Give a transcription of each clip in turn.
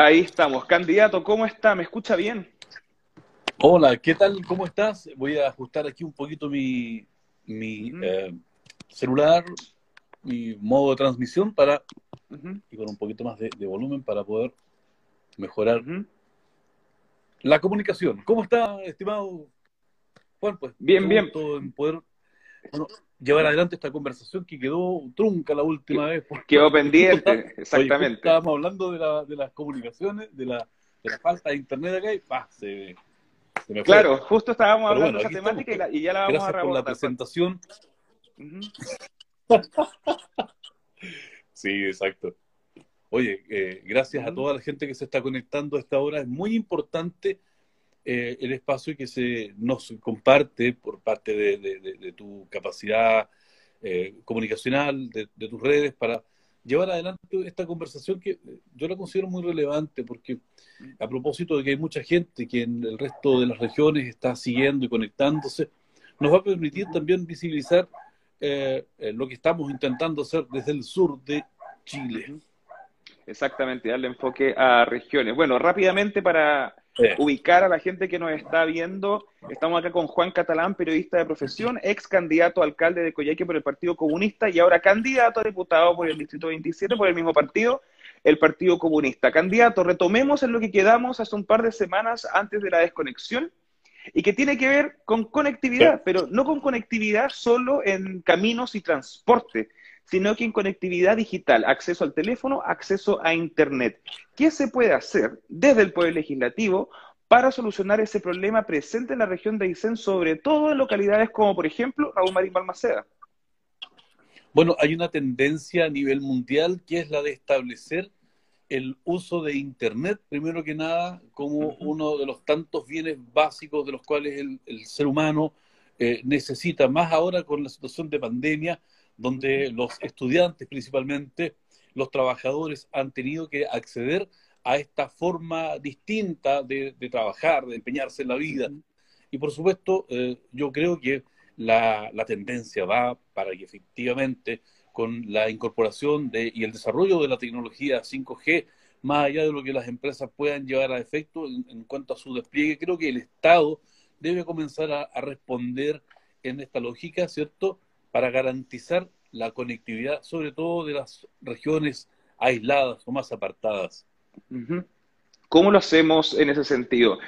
Ahí estamos. Candidato, ¿cómo está? ¿Me escucha bien? Hola, ¿qué tal? ¿Cómo estás? Voy a ajustar aquí un poquito mi, mi eh, celular, mi modo de transmisión para y con un poquito más de, volumen para poder mejorar la comunicación. ¿Cómo está, estimado Juan? Pues bien, bien. En poder llevar adelante esta conversación que quedó trunca la última vez. Quedó pendiente, exactamente. estábamos hablando de, la, de, las comunicaciones, de la, de la falta de internet acá y ¡pah! se, me Claro, justo estábamos hablando de esa temática y, ya la vamos a por la presentación. sí, exacto. Oye, eh, gracias a toda la gente que se está conectando a esta hora. Es muy importante eh, el espacio que se nos comparte por parte de, tu capacidad eh, comunicacional, de, tus redes, para llevar adelante esta conversación que yo la considero muy relevante, porque a propósito de que hay mucha gente que en el resto de las regiones está siguiendo y conectándose, nos va a permitir también visibilizar eh, lo que estamos intentando hacer desde el sur de Chile. Exactamente, darle enfoque a regiones. Bueno, rápidamente para ubicar a la gente que nos está viendo, estamos acá con Juan Catalán, periodista de profesión, ex candidato a alcalde de Coyhaique por el Partido Comunista y ahora candidato a diputado por el Distrito 27 por el mismo partido, el Partido Comunista. Candidato, retomemos en lo que quedamos hace un par de semanas antes de la desconexión y que tiene que ver con conectividad, pero no con conectividad solo en caminos y transporte, sino que en conectividad digital, acceso al teléfono, acceso a Internet. ¿Qué se puede hacer desde el Poder Legislativo para solucionar ese problema presente en la región de Aysén, sobre todo en localidades como, por ejemplo, Raúl Marín Balmaceda? Bueno, hay una tendencia a nivel mundial que es la de establecer el uso de Internet, primero que nada, como uno de los tantos bienes básicos de los cuales el, ser humano eh, necesita, más ahora con la situación de pandemia, donde los estudiantes principalmente, los trabajadores han tenido que acceder a esta forma distinta de, trabajar, de empeñarse en la vida. Y por supuesto, eh, yo creo que la, tendencia va para que efectivamente con la incorporación de, y el desarrollo de la tecnología 5G, más allá de lo que las empresas puedan llevar a efecto en, cuanto a su despliegue, creo que el Estado debe comenzar a responder en esta lógica, ¿cierto? Para garantizar la conectividad, sobre todo de las regiones aisladas o más apartadas. ¿Cómo lo hacemos en ese sentido?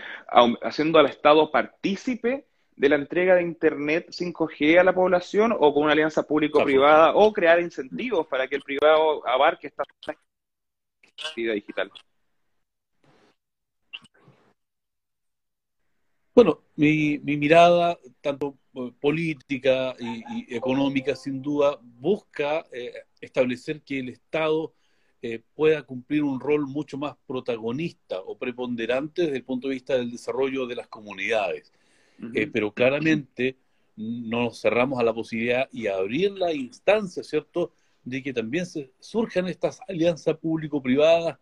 ¿Haciendo al Estado partícipe de la entrega de Internet 5G a la población o con una alianza público-privada o crear incentivos para que el privado abarque esta actividad digital? Bueno, mi, mi mirada, tanto eh, política y, económica, sin duda, busca eh, establecer que el Estado eh, pueda cumplir un rol mucho más protagonista o preponderante desde el punto de vista del desarrollo de las comunidades. pero claramente no nos cerramos a la posibilidad y a abrir la instancia, ¿cierto?, de que también se surjan estas alianzas público-privadas.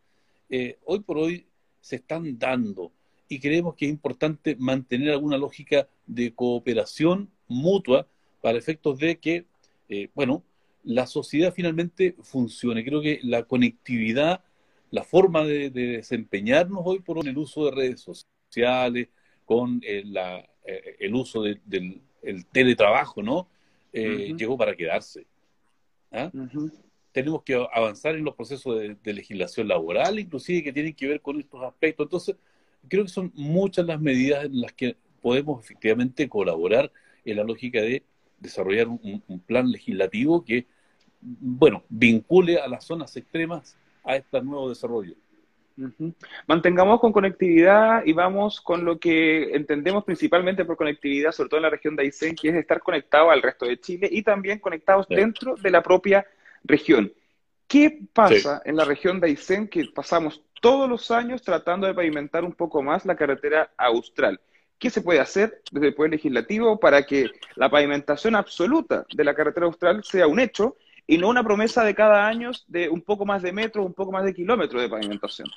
hoy por hoy se están dando y creemos que es importante mantener alguna lógica de cooperación mutua para efectos de que, eh, bueno, la sociedad finalmente funcione. Creo que la conectividad, la forma de, desempeñarnos hoy por hoy, el uso de redes sociales, con eh, eh, el uso del teletrabajo, ¿no? Llegó para quedarse. ¿ah? Tenemos que avanzar en los procesos de, de legislación laboral, inclusive que tienen que ver con estos aspectos. Entonces, creo que son muchas las medidas en las que podemos efectivamente colaborar en la lógica de desarrollar un, plan legislativo que, bueno, vincule a las zonas extremas a este nuevo desarrollo. Mantengamos con conectividad y vamos con lo que entendemos principalmente por conectividad, sobre todo en la región de Aysén, que es estar conectado al resto de Chile y también conectados dentro de la propia región. ¿Qué pasa en la región de Aysén que pasamos todos los años tratando de pavimentar un poco más la carretera austral. ¿Qué se puede hacer desde el Poder Legislativo para que la pavimentación absoluta de la carretera austral sea un hecho y no una promesa de cada año de un poco más de metros, un poco más de kilómetros de pavimentación?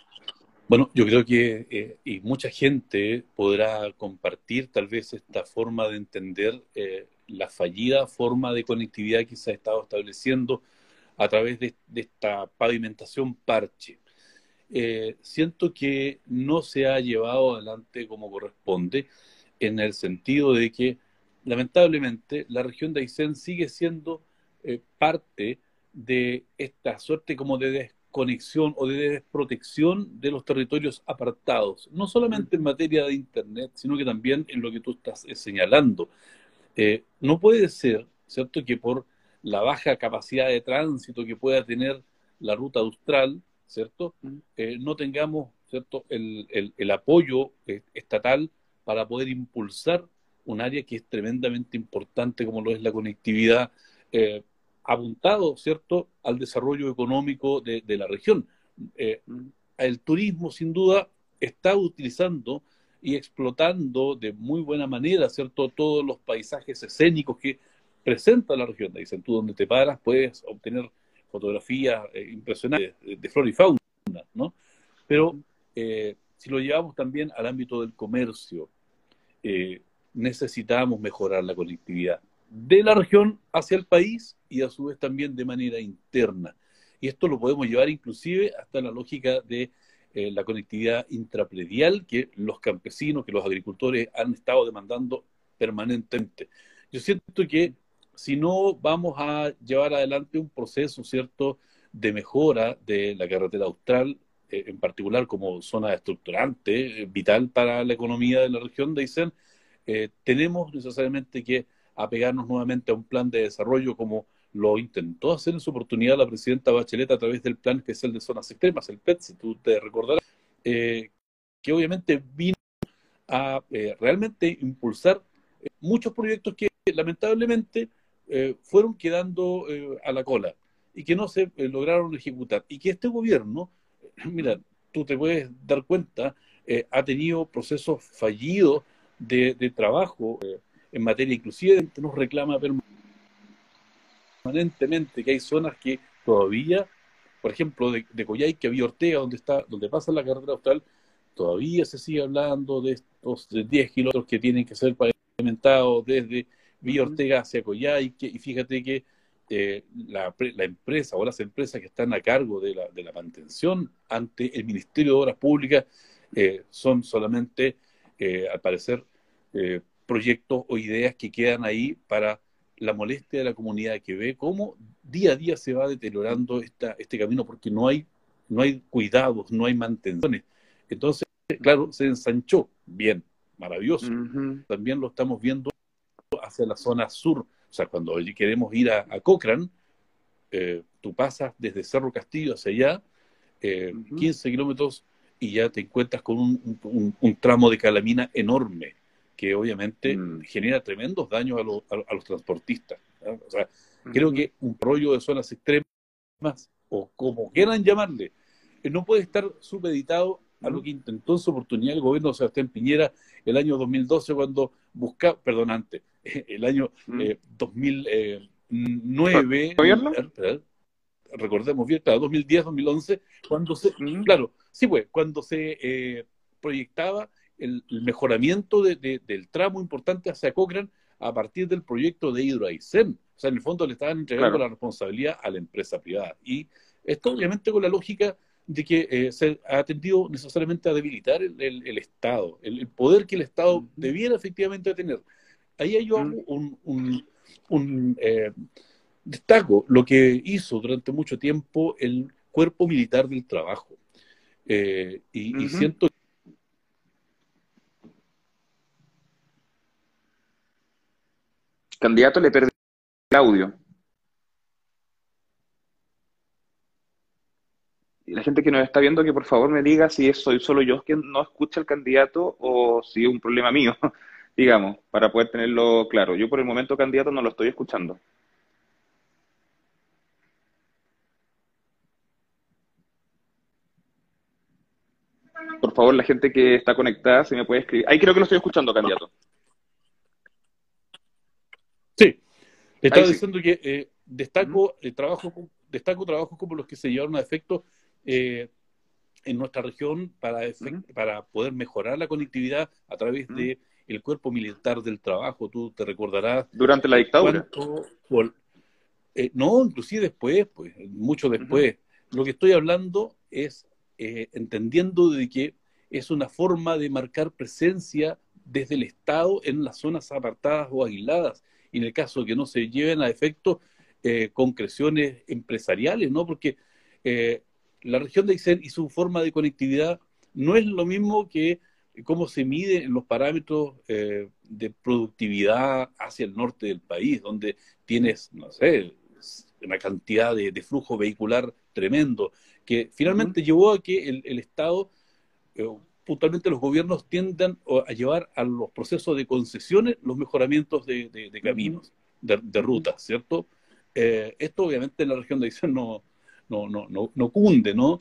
Bueno, yo creo que eh, y mucha gente podrá compartir tal vez esta forma de entender eh, la fallida forma de conectividad que se ha estado estableciendo a través de esta pavimentación parche eh, siento que no se ha llevado adelante como corresponde, en el sentido de que, lamentablemente, la región de Aysén sigue siendo eh, parte de esta suerte como de desconexión o de desprotección de los territorios apartados, no solamente en materia de Internet, sino que también en lo que tú estás eh, señalando. no puede ser, ¿cierto?, que por la baja capacidad de tránsito que pueda tener la ruta austral, ¿cierto? Eh, no tengamos, ¿cierto?, el, el, apoyo eh, estatal para poder impulsar un área que es tremendamente importante como lo es la conectividad, eh, apuntado, ¿cierto?, al desarrollo económico de, de la región. el turismo, sin duda, está utilizando y explotando de muy buena manera, ¿cierto?, todos los paisajes escénicos que presenta la región. Dicen, tú donde te paras puedes obtener fotografías eh, impresionantes de, flora y fauna, ¿no? Pero eh, si lo llevamos también al ámbito del comercio, eh, necesitamos mejorar la conectividad de la región hacia el país y a su vez también de manera interna. Y esto lo podemos llevar inclusive hasta la lógica de la conectividad intrapredial que los campesinos, que los agricultores han estado demandando permanentemente. Yo siento que si no vamos a llevar adelante un proceso, ¿cierto?, de mejora de la carretera austral, eh, en particular como zona estructurante, eh, vital para la economía de la región de Aysén, eh, tenemos necesariamente que apegarnos nuevamente a un plan de desarrollo como lo intentó hacer en su oportunidad la presidenta Bachelet a través del Plan Especial de Zonas Extremas, el PET, si tú te recordarás, que obviamente vino a realmente impulsar muchos proyectos que lamentablemente eh, fueron quedando eh, a la cola y que no se eh, lograron ejecutar. Y que este gobierno, mira, tú te puedes dar cuenta, ha tenido procesos fallidos de, trabajo en materia, inclusive nos reclama permanentemente que hay zonas que todavía, por ejemplo, de, de que había Ortega, donde está, donde pasa la carretera austral, todavía se sigue hablando de estos 10 kilómetros que tienen que ser pavimentados desde Villa Ortega hacia Coyhaique, y fíjate que eh, la, empresa o las empresas que están a cargo de la, de la mantención ante el Ministerio de Obras Públicas eh, son solamente, eh, al parecer, proyectos o ideas que quedan ahí para la molestia de la comunidad que ve cómo día a día se va deteriorando esta, este camino porque no hay, no hay cuidados, no hay mantenciones. Entonces, claro, se ensanchó. Bien, maravilloso. También lo estamos viendo hacia la zona sur. O sea, cuando queremos ir a, a Cochrane, eh, tú pasas desde Cerro Castillo hacia allá, 15 eh, kilómetros, y ya te encuentras con un, tramo de calamina enorme, que obviamente mm. genera tremendos daños a, a, los transportistas. O sea, creo que un rollo de zonas extremas, o como quieran llamarle, eh, no puede estar supeditado a lo que intentó en su oportunidad el gobierno de Sebastián Piñera el año 2012 cuando buscaba, perdón, antes, el año 2009, mm. eh, recordemos bien, 2010, 2011, cuando se, claro, sí, pues, cuando se eh, proyectaba el, mejoramiento del tramo importante hacia Cochrane a partir del proyecto de Hidroaicén. O sea, en el fondo le estaban entregando la responsabilidad a la empresa privada. Y esto obviamente con la lógica de que eh, se ha tendido necesariamente a debilitar el, Estado, el, poder que el Estado debiera efectivamente tener. Ahí yo hago un, eh, destaco lo que hizo durante mucho tiempo el cuerpo militar del trabajo. Eh, y, y, siento Candidato le perdí el audio. la gente que nos está viendo que por favor me diga si soy solo yo quien no escucha al candidato o si es un problema mío, digamos, para poder tenerlo claro. Yo por el momento candidato no lo estoy escuchando. Por favor, la gente que está conectada, si me puede escribir. Ahí creo que lo estoy escuchando, candidato. Sí, estaba diciendo que eh, destaco, el trabajo, destaco trabajos como los que se llevaron a efecto eh, en nuestra región para, para poder mejorar la conectividad a través de el cuerpo militar del trabajo. Tú te recordarás. Durante la dictadura. Eh, no, inclusive después, pues, mucho después. Lo que estoy hablando es eh, entendiendo de que es una forma de marcar presencia desde el Estado en las zonas apartadas o aisladas, y en el caso de que no se lleven a efecto eh, concreciones empresariales, ¿no? Porque la región de Aysén y su forma de conectividad no es lo mismo que cómo se mide en los parámetros eh, de productividad hacia el norte del país, donde tienes, no sé, una cantidad de, flujo vehicular tremendo, que finalmente llevó a que el, Estado, eh, puntualmente los gobiernos, tiendan a llevar a los procesos de concesiones los mejoramientos de, caminos, de, rutas, ¿cierto? Eh, esto obviamente en la región de Aysén no, no, no, no, no cunde, ¿no?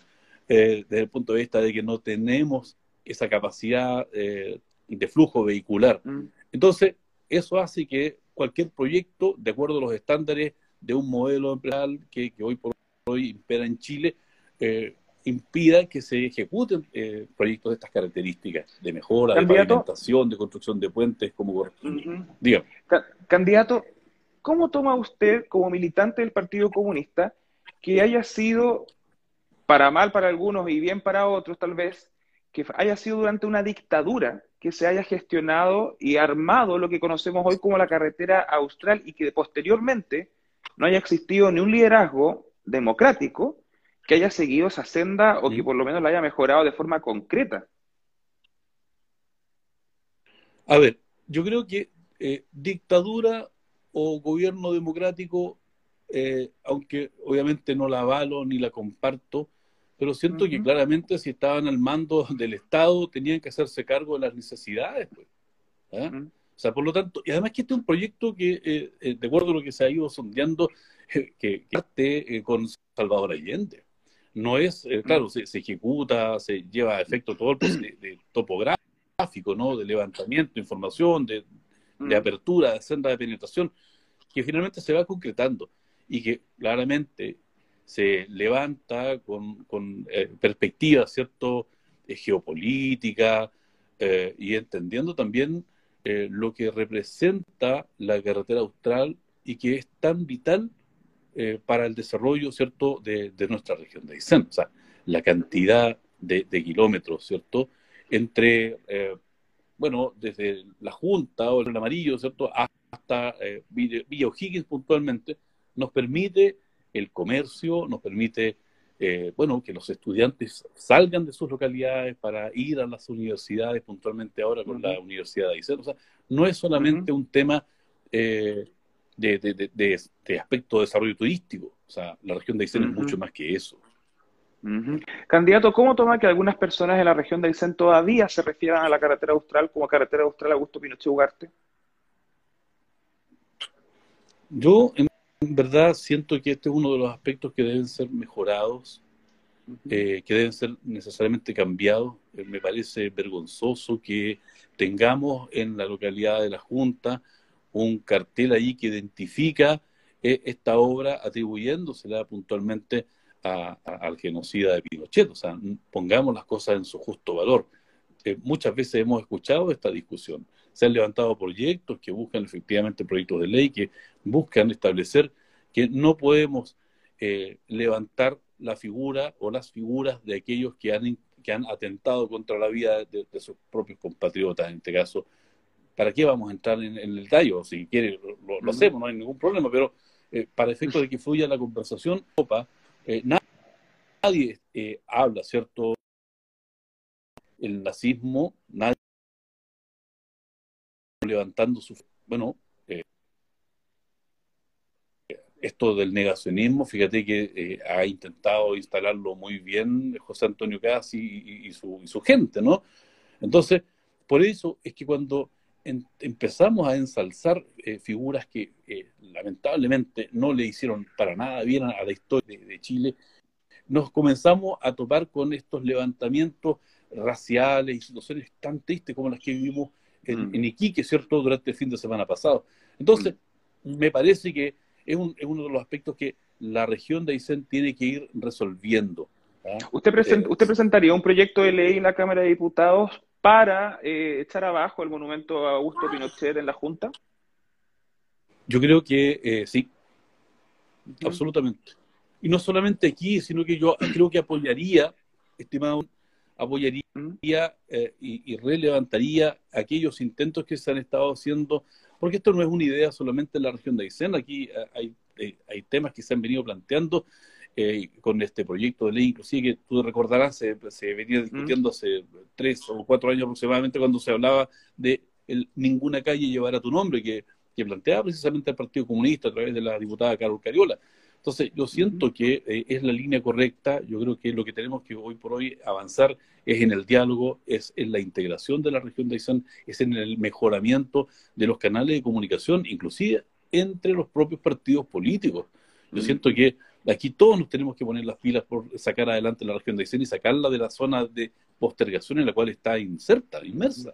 desde el punto de vista de que no tenemos esa capacidad eh, de flujo vehicular. Mm. Entonces, eso hace que cualquier proyecto, de acuerdo a los estándares de un modelo empresarial que, hoy por hoy impera en Chile, eh, impida que se ejecuten eh, proyectos de estas características, de mejora, de pavimentación, de construcción de puentes, como corresponde. Candidato, ¿cómo toma usted, como militante del Partido Comunista, que haya sido, para mal para algunos y bien para otros tal vez, que haya sido durante una dictadura que se haya gestionado y armado lo que conocemos hoy como la carretera austral y que posteriormente no haya existido ni un liderazgo democrático que haya seguido esa senda o que por lo menos la haya mejorado de forma concreta. A ver, yo creo que eh, dictadura o gobierno democrático, eh, aunque obviamente no la avalo ni la comparto, pero siento que claramente si estaban al mando del Estado tenían que hacerse cargo de las necesidades. Pues, ¿ah? O sea, por lo tanto, y además que este es un proyecto que, eh, eh, de acuerdo a lo que se ha ido sondeando, que, parte con Salvador Allende. No es, claro, se, ejecuta, se lleva a efecto todo el proceso de, topográfico, ¿no? De levantamiento, información, de, de apertura, de senda de penetración, que finalmente se va concretando y que claramente se levanta con, con eh, perspectiva, ¿cierto?, eh, geopolítica eh, y entendiendo también lo que representa la carretera austral y que es tan vital para el desarrollo, ¿cierto?, de, nuestra región de Aysén. O sea, la cantidad de, kilómetros, ¿cierto?, entre, bueno, desde la Junta o el Amarillo, ¿cierto?, hasta Villa O'Higgins puntualmente, nos permite el comercio, nos permite, eh, bueno, que los estudiantes salgan de sus localidades para ir a las universidades, puntualmente ahora con la Universidad de Aysén. O sea, no es solamente un tema eh, de, aspecto de desarrollo turístico. O sea, la región de Aysén es mucho más que eso. Candidato, ¿cómo toma que algunas personas en la región de Aysén todavía se refieran a la carretera austral como carretera austral Augusto Pinochet Ugarte? Yo, en en verdad siento que este es uno de los aspectos que deben ser mejorados, eh, que deben ser necesariamente cambiados. Eh, me parece vergonzoso que tengamos en la localidad de la Junta un cartel ahí que identifica eh, esta obra atribuyéndosela puntualmente al genocida de Pinochet. O sea, pongamos las cosas en su justo valor. muchas veces hemos escuchado esta discusión se han levantado proyectos que buscan efectivamente proyectos de ley que buscan establecer que no podemos eh, levantar la figura o las figuras de aquellos que han, que han atentado contra la vida de, sus propios compatriotas, en este caso. ¿Para qué vamos a entrar en, el tallo? Si quiere, lo, hacemos, no hay ningún problema, pero eh, para efecto de que fluya la conversación, eh, nadie habla, ¿cierto? El nazismo, nadie levantando su... Bueno, eh, esto del negacionismo, fíjate que eh, ha intentado instalarlo muy bien José Antonio Casi y, su, gente, ¿no? Entonces, por eso es que cuando empezamos a ensalzar eh, figuras que lamentablemente no le hicieron para nada bien a, la historia de Chile, nos comenzamos a topar con estos levantamientos raciales y situaciones tan tristes como las que vivimos en, mm. Iquique, ¿cierto?, durante el fin de semana pasado. Entonces, mm. me parece que es, uno de los aspectos que la región de Aysén tiene que ir resolviendo. ¿ah? ¿Usted, eh, ¿Usted presentaría un proyecto de ley en la Cámara de Diputados para eh, echar abajo el monumento a Augusto Pinochet en la Junta? Yo creo que eh, sí, absolutamente. Y no solamente aquí, sino que yo creo que apoyaría estimado, apoyaría eh, y, relevantaría aquellos intentos que se han estado haciendo, porque esto no es una idea solamente en la región de Aysén, aquí eh, hay, eh, hay temas que se han venido planteando con este proyecto de ley, inclusive que tú recordarás, se, venía discutiendo hace tres o cuatro años aproximadamente cuando se hablaba de el, ninguna calle llevará tu nombre, que, que planteaba precisamente el Partido Comunista a través de la diputada Carol Cariola. Entonces, yo siento que eh, es la línea correcta, yo creo que lo que tenemos que hoy por hoy avanzar es en el diálogo, es en la integración de la región de Aysén, es en el mejoramiento de los canales de comunicación, inclusive entre los propios partidos políticos. Yo siento que aquí todos nos tenemos que poner las pilas por sacar adelante la región de Aysén y sacarla de la zona de postergación en la cual está inserta, inmersa.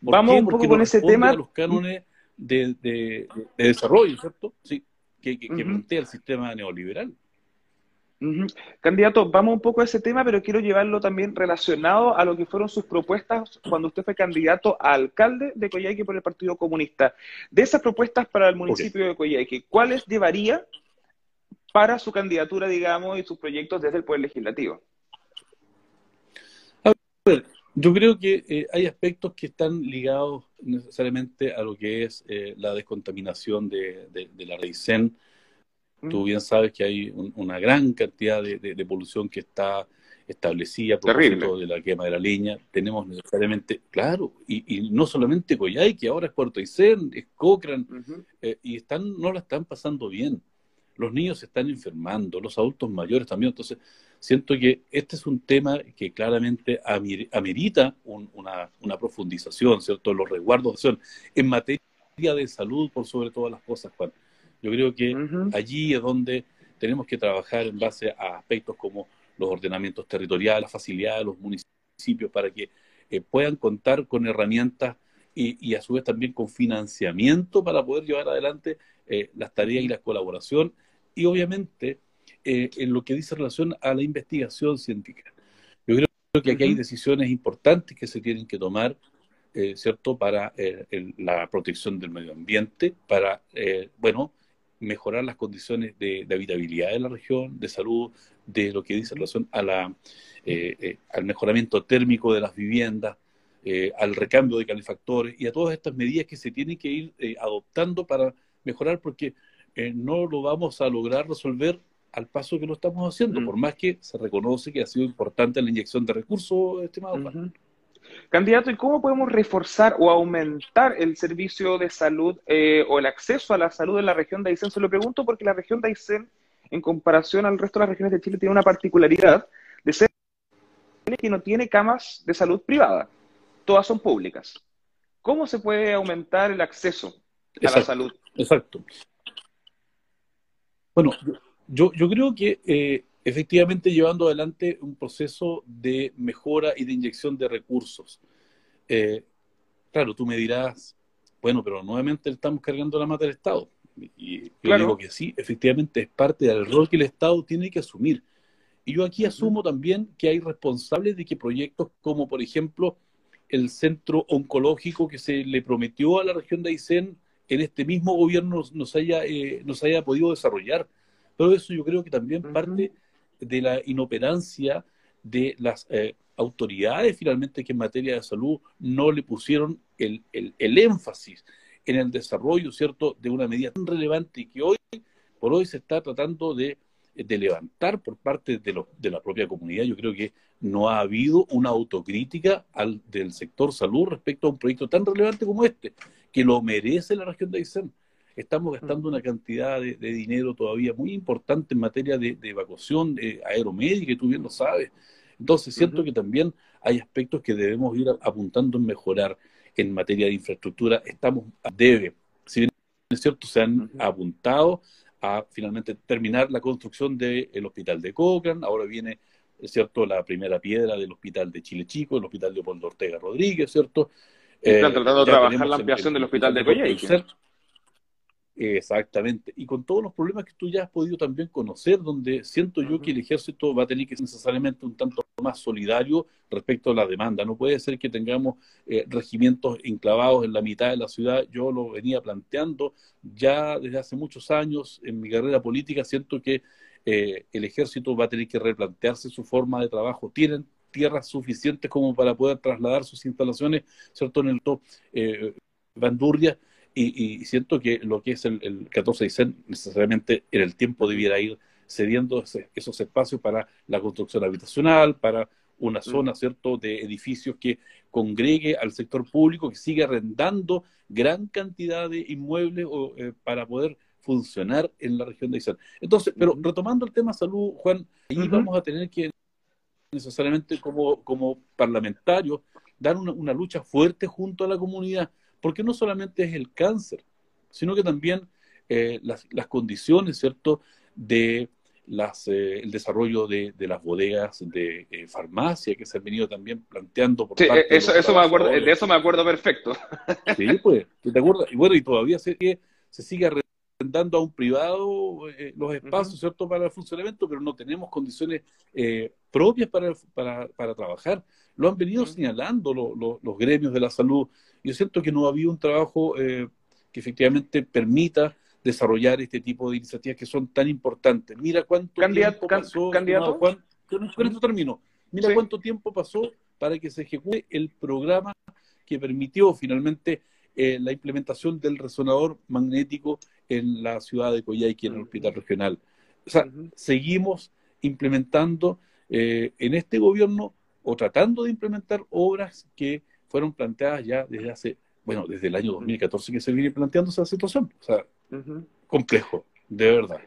Vamos un poco con ese tema. los cánones de, de desarrollo, ¿cierto? Sí que, plantea el sistema neoliberal. Candidato, vamos un poco a ese tema, pero quiero llevarlo también relacionado a lo que fueron sus propuestas cuando usted fue candidato a alcalde de Coyhaique por el Partido Comunista. De esas propuestas para el municipio de Coyhaique, ¿cuáles llevaría para su candidatura, digamos, y sus proyectos desde el Poder Legislativo? A ver, yo creo que eh, hay aspectos que están ligados necesariamente a lo que es eh, la descontaminación de, la Reisen. Tú mm. bien sabes que hay una gran cantidad de, polución que está establecida por ejemplo de la quema de la leña. Tenemos necesariamente, claro, y, no solamente Coyay, que ahora es Puerto Aysén, es Cochrane, eh, y están, no la están pasando bien. Los niños se están enfermando, los adultos mayores también. Entonces, siento que este es un tema que claramente amerita una, profundización, ¿cierto? Los resguardos en materia de salud, por sobre todas las cosas, Juan. Yo creo que allí es donde tenemos que trabajar en base a aspectos como los ordenamientos territoriales, la facilidad de los municipios para que eh, puedan contar con herramientas y, a su vez también con financiamiento para poder llevar adelante eh, las tareas y la colaboración y obviamente eh, en lo que dice relación a la investigación científica. Yo creo que aquí hay decisiones importantes que se tienen que tomar, eh, ¿cierto?, para eh, la protección del medio ambiente, para, bueno, mejorar las condiciones de, habitabilidad de la región, de salud, de lo que dice relación a la, al mejoramiento térmico de las viviendas, al recambio de calefactores y a todas estas medidas que se tienen que ir adoptando para mejorar, porque no lo vamos a lograr resolver al paso que lo estamos haciendo, mm. por más que se reconoce que ha sido importante la inyección de recursos, estimado Candidato, ¿y cómo podemos reforzar o aumentar el servicio de salud eh, o el acceso a la salud en la región de Aysén? Se lo pregunto porque la región de Aysén, en comparación al resto de las regiones de Chile, tiene una particularidad de ser que no tiene camas de salud privada. Todas son públicas. ¿Cómo se puede aumentar el acceso a la salud? Exacto. Bueno, yo, yo creo que eh, efectivamente llevando adelante un proceso de mejora y de inyección de recursos. Eh, claro, tú me dirás, bueno, pero nuevamente estamos cargando la mata del Estado. Y yo digo que sí, efectivamente es parte del rol que el Estado tiene que asumir. Y yo aquí asumo también que hay responsables de que proyectos como, por ejemplo, el centro oncológico que se le prometió a la región de Aysén en este mismo gobierno nos haya, eh, nos haya podido desarrollar. Todo eso yo creo que también parte de la inoperancia de las eh, autoridades finalmente que en materia de salud no le pusieron el, el, énfasis en el desarrollo, ¿cierto?, de una medida tan relevante y que hoy, por hoy se está tratando de, de levantar por parte de, lo, de la propia comunidad. Yo creo que no ha habido una autocrítica al, del sector salud respecto a un proyecto tan relevante como este, que lo merece la región de Aysén estamos gastando una cantidad de, dinero todavía muy importante en materia de, evacuación aeromédica, y tú bien lo sabes. Entonces, siento que también hay aspectos que debemos ir apuntando en mejorar en materia de infraestructura. Estamos a debe. Si bien es cierto, se han apuntado a finalmente terminar la construcción del hospital de Cochrane, ahora viene es cierto la primera piedra del hospital de Chile Chico, el hospital de Leopoldo Ortega Rodríguez, ¿cierto? Están tratando de trabajar la ampliación del hospital de Coyhaique. Exactamente. Y con todos los problemas que tú ya has podido también conocer, donde siento yo que el ejército va a tener que ser necesariamente un tanto más solidario respecto a la demanda. No puede ser que tengamos eh, regimientos enclavados en la mitad de la ciudad. Yo lo venía planteando ya desde hace muchos años en mi carrera política. Siento que eh, el ejército va a tener que replantearse su forma de trabajo. Tienen tierras suficientes como para poder trasladar sus instalaciones, ¿cierto? En el top eh, Bandurria, y, siento que lo que es el, el 14 de necesariamente en el tiempo debiera ir cediendo esos espacios para la construcción habitacional, para una mm. zona, ¿cierto?, de edificios que congregue al sector público, que siga arrendando gran cantidad de inmuebles eh, para poder funcionar en la región de Aysén. Entonces, pero retomando el tema salud, Juan, ahí vamos a tener que necesariamente como, como parlamentarios dar una, lucha fuerte junto a la comunidad, porque no solamente es el cáncer, sino que también eh, las, las condiciones, ¿cierto?, de las, eh, el desarrollo de, de, las bodegas de eh, farmacia que se han venido también planteando por sí, eso, de, eso me acuerdo, de eso me acuerdo perfecto. Sí, pues, ¿te acuerdas? Y bueno, y todavía se, se sigue arrendando a un privado eh, los espacios, ¿cierto?, para el funcionamiento, pero no tenemos condiciones propias para, para, para, trabajar. Lo han venido señalando los gremios de la salud. Yo siento que no ha habido un trabajo que efectivamente permita desarrollar este tipo de iniciativas que son tan importantes. Mira cuánto tiempo pasó. ¿Candidato? con esto termino. Mira cuánto tiempo pasó para que se ejecute el programa que permitió finalmente eh, la implementación del resonador magnético en la ciudad de Coyhaique, en el hospital regional. O sea, seguimos implementando eh, en este gobierno o tratando de implementar obras que fueron planteadas ya desde hace, bueno, desde el año 2014 que se viene planteando esa situación. O sea, complejo, de verdad.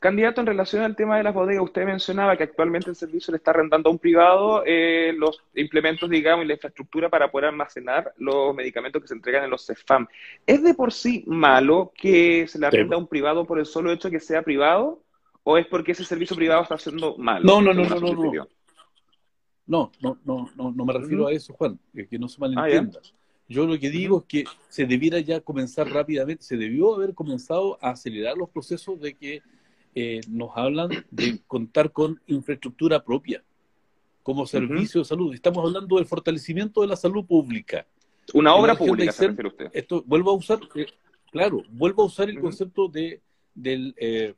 Candidato, en relación al tema de las bodegas, usted mencionaba que actualmente el servicio le está rentando a un privado eh, los implementos, digamos, y la infraestructura para poder almacenar los medicamentos que se entregan en los CEFAM. ¿Es de por sí malo que se le arrenda a un privado por el solo hecho de que sea privado? ¿O es porque ese servicio privado está haciendo malo? No, no, no, no, no, no. No, no, no, no, me refiero a eso, Juan, que, no se ah, malentienda. Yo lo que digo es que se debiera ya comenzar rápidamente, se debió haber comenzado a acelerar los procesos de que eh, nos hablan de contar con infraestructura propia como servicio de salud. Estamos hablando del fortalecimiento de la salud pública. Una obra pública, se refiere usted. Esto, vuelvo a usar, eh, claro, vuelvo a usar el concepto de, del, eh,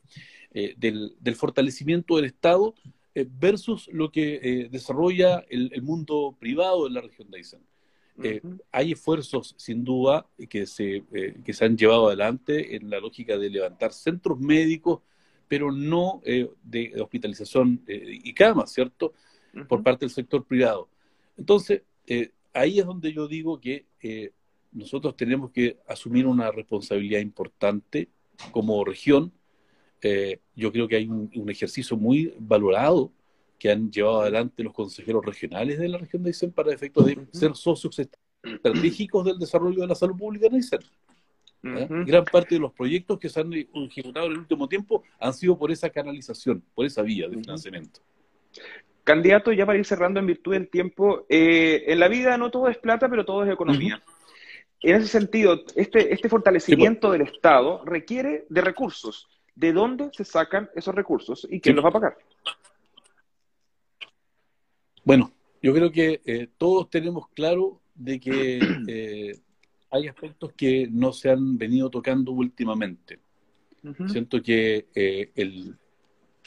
del, del, fortalecimiento del Estado versus lo que desarrolla el, el, mundo privado en la región de Aysén. Eh, hay esfuerzos, sin duda, que se, eh, que se han llevado adelante en la lógica de levantar centros médicos, pero no eh, de hospitalización y camas, ¿cierto? Por parte del sector privado. Entonces, ahí es donde yo digo que nosotros tenemos que asumir una responsabilidad importante como región. Yo creo que hay un, un ejercicio muy valorado que han llevado adelante los consejeros regionales de la región de Aysén para efectos de ser socios estratégicos del desarrollo de la salud pública en Aysén. Gran parte de los proyectos que se han ejecutado en el último tiempo han sido por esa canalización, por esa vía de financiamiento. Candidato, ya para ir cerrando en virtud del tiempo, eh, en la vida no todo es plata, pero todo es economía. En ese sentido, este, este fortalecimiento pues. del Estado requiere de recursos. ¿De dónde se sacan esos recursos y quién los va a pagar? Bueno, yo creo que eh, todos tenemos claro de que eh, hay aspectos que no se han venido tocando últimamente. Siento que eh, el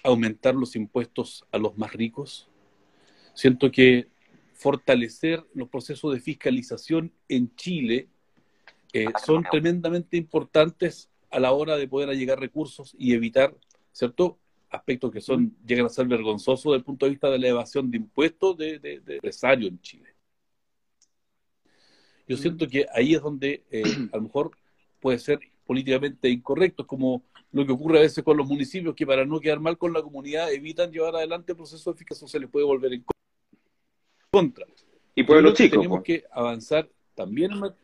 aumentar los impuestos a los más ricos, siento que fortalecer los procesos de fiscalización en Chile son tremendamente importantes a la hora de poder llegar recursos y evitar, ¿cierto?, aspectos que son llegan a ser vergonzosos desde el punto de vista de la evasión de impuestos de, de, empresarios en Chile. Yo siento que ahí es donde eh, a lo mejor puede ser políticamente incorrecto, como lo que ocurre a veces con los municipios, que para no quedar mal con la comunidad evitan llevar adelante el proceso de fiscalización, se les puede volver en contra. Y pueblos chicos. Tenemos que avanzar también en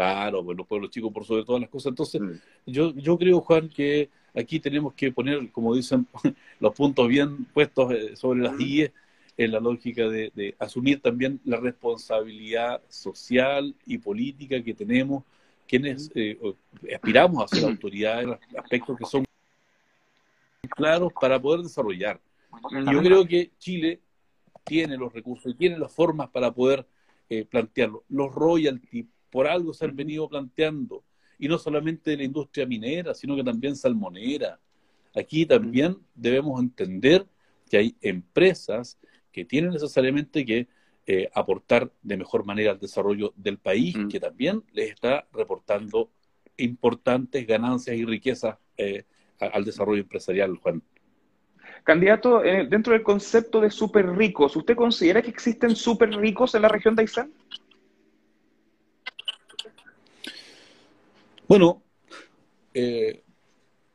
Claro, pues los pueblos chicos por sobre todas las cosas. Entonces, mm. yo, yo creo, Juan, que aquí tenemos que poner, como dicen, los puntos bien puestos eh, sobre las IE en la lógica de, asumir también la responsabilidad social y política que tenemos quienes eh, aspiramos a ser autoridades en aspectos que son claros para poder desarrollar. Yo creo que Chile tiene los recursos y tiene las formas para poder eh, plantearlo. Los royalties por algo se han venido planteando y no solamente de la industria minera, sino que también salmonera. Aquí también debemos entender que hay empresas que tienen necesariamente que eh, aportar de mejor manera al desarrollo del país, mm. que también les está reportando importantes ganancias y riquezas eh, al desarrollo empresarial, Juan. Candidato, eh, dentro del concepto de súper ricos, ¿usted considera que existen súper ricos en la región de Aysén? Bueno, eh,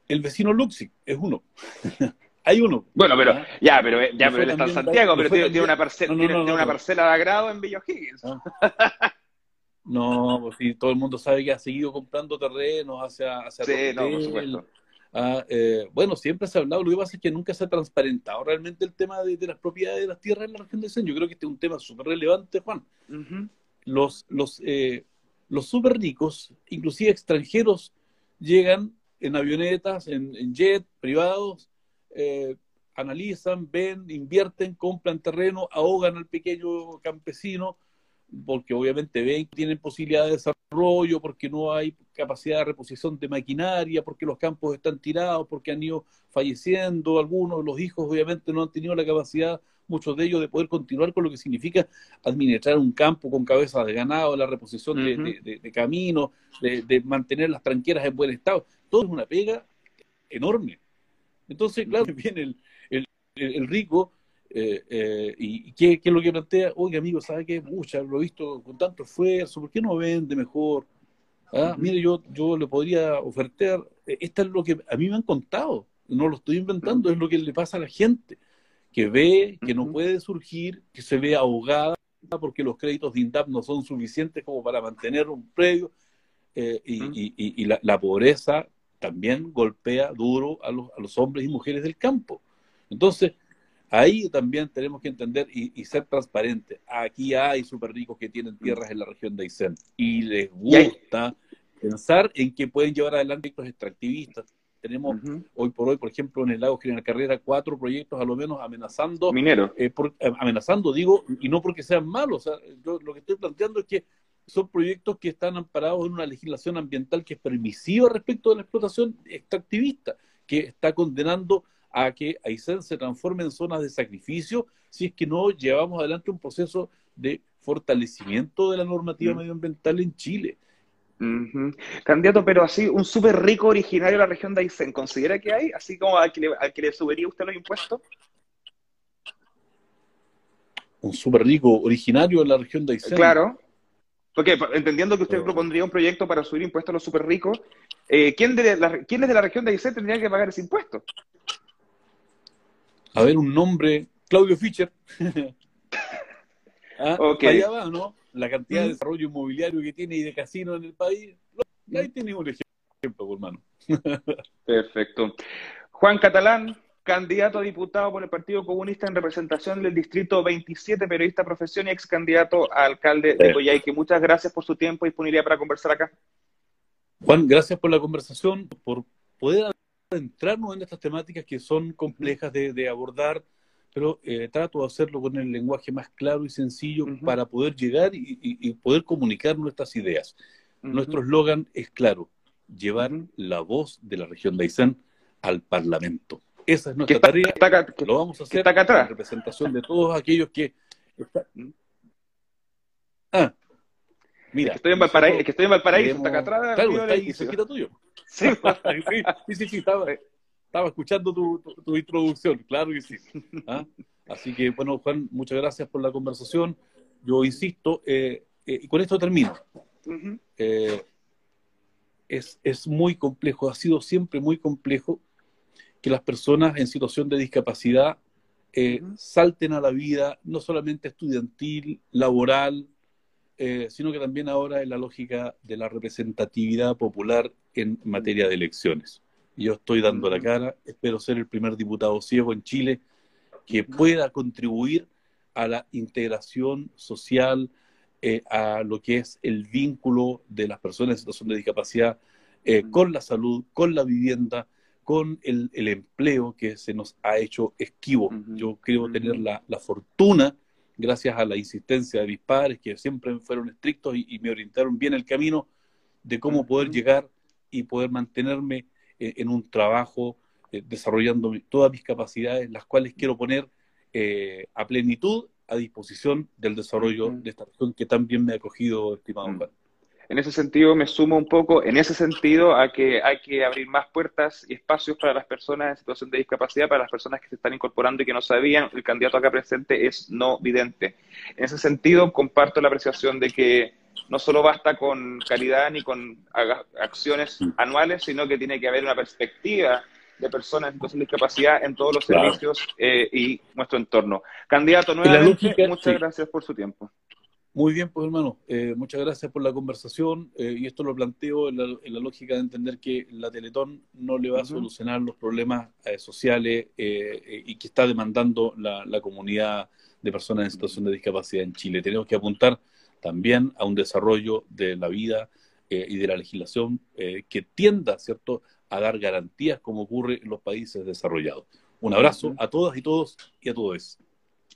el vecino Luxi es uno. Hay uno. Bueno, pero ¿Ah? ya, pero ya, pero él está en Santiago, pero tiene, una, parcela, tiene, una parcela de agrado en Villa Higgins. Ah. No, pues sí, todo el mundo sabe que ha seguido comprando terrenos hacia, hacia Sí, no, por supuesto. Ah, eh, bueno, siempre se ha hablado, lo que pasa es que nunca se ha transparentado realmente el tema de, las propiedades de las tierras en la región de Sen. Yo creo que este es un tema súper relevante, Juan. Los, los, eh, los súper ricos, inclusive extranjeros, llegan en avionetas, en, en jet privados, eh, analizan, ven, invierten, compran terreno, ahogan al pequeño campesino, porque obviamente ven que tienen posibilidad de desarrollo, porque no hay capacidad de reposición de maquinaria, porque los campos están tirados, porque han ido falleciendo algunos, los hijos obviamente no han tenido la capacidad, muchos de ellos, de poder continuar con lo que significa administrar un campo con cabezas de ganado, la reposición de, caminos, de, mantener las tranqueras en buen estado. Todo es una pega enorme. Entonces, claro, viene el rico eh, eh, ¿Y qué, es lo que plantea? Oye, amigo, ¿sabe qué? Mucha, lo he visto con tanto esfuerzo, ¿por qué no vende mejor? Ah, Mire, yo, yo le podría ofertar, eh, esto es lo que a mí me han contado, no lo estoy inventando, es lo que le pasa a la gente, que ve que no puede surgir, que se ve ahogada porque los créditos de INDAP no son suficientes como para mantener un predio, y, la, pobreza también golpea duro a los, a los hombres y mujeres del campo. Entonces, Ahí también tenemos que entender y, ser transparentes. Aquí hay súper ricos que tienen tierras en la región de Aysén y les gusta pensar en que pueden llevar adelante proyectos extractivistas. Tenemos hoy por hoy, por ejemplo, en el lago General Carrera, cuatro proyectos a lo menos amenazando. Minero. Eh, eh, amenazando, digo, y no porque sean malos. yo lo que estoy planteando es que son proyectos que están amparados en una legislación ambiental que es permisiva respecto de la explotación extractivista, que está condenando a que Aysén se transforme en zonas de sacrificio si es que no llevamos adelante un proceso de fortalecimiento de la normativa mm. medioambiental en Chile. Candidato, pero así, un súper rico originario de la región de Aysén, ¿considera que hay? Así como al que le, al que le subiría usted los impuestos. Un súper rico originario de la región de Aysén. Claro. Porque entendiendo que usted propondría un proyecto para subir impuestos a los súper ricos, eh, ¿quién de la, ¿quiénes de la región de Aysén tendrían que pagar ese impuesto? A ver un nombre, Claudio Fischer. ah, Allá va, ¿no? La cantidad de desarrollo inmobiliario que tiene y de casinos en el país. Ahí tiene un ejemplo, hermano. Perfecto. Juan Catalán, candidato a diputado por el Partido Comunista en representación del Distrito 27, periodista profesión y ex candidato a alcalde de Coyhaique. Muchas gracias por su tiempo y disponibilidad para conversar acá. Juan, gracias por la conversación, por poder entrarnos en estas temáticas que son complejas de, abordar, pero eh, trato de hacerlo con el lenguaje más claro y sencillo para poder llegar y, poder comunicar nuestras ideas. Nuestro eslogan es claro, llevar la voz de la región de Aysén al Parlamento. Esa es nuestra tarea. lo vamos a hacer en representación de todos aquellos que... Ah, mira. que estoy en Valparaíso, que estoy en Valparaíso, está acá atrás. Claro, está ahí cerquita tuyo. Sí, sí, sí, estaba, escuchando tu, introducción, claro que sí. ¿Ah? Así que, bueno, Juan, muchas gracias por la conversación. Yo insisto, eh, eh, y con esto termino. Eh, es, es muy complejo, ha sido siempre muy complejo que las personas en situación de discapacidad salten a la vida, no solamente estudiantil, laboral, eh, sino que también ahora en la lógica de la representatividad popular en materia de elecciones. Yo estoy dando la cara, espero ser el primer diputado ciego en Chile que pueda contribuir a la integración social, eh, a lo que es el vínculo de las personas en situación de discapacidad eh, con la salud, con la vivienda, con el, empleo que se nos ha hecho esquivo. Yo creo tener la, la fortuna gracias a la insistencia de mis padres, que siempre fueron estrictos y, me orientaron bien el camino de cómo poder llegar y poder mantenerme en, un trabajo desarrollando todas mis capacidades, las cuales quiero poner a plenitud a disposición del desarrollo de esta región que también me ha acogido, estimado Juan. En ese sentido, me sumo un poco, en ese sentido, a que hay que abrir más puertas y espacios para las personas en situación de discapacidad, para las personas que se están incorporando y que no sabían, el candidato acá presente es no vidente. En ese sentido, comparto la apreciación de que no solo basta con calidad ni con acciones anuales, sino que tiene que haber una perspectiva de personas en situación de discapacidad en todos los servicios eh, y nuestro entorno. Candidato, nuevamente, muchas gracias por su tiempo. Muy bien, pues hermano, eh, muchas gracias por la conversación eh, y esto lo planteo en la, lógica de entender que la Teletón no le va a solucionar los problemas eh, sociales y que está demandando la, comunidad de personas en situación de discapacidad en Chile. Tenemos que apuntar también a un desarrollo de la vida y de la legislación que tienda, ¿cierto?, a dar garantías como ocurre en los países desarrollados. Un abrazo a todas y todos y a todos.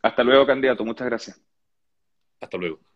Hasta luego, candidato. Muchas gracias. Hasta luego.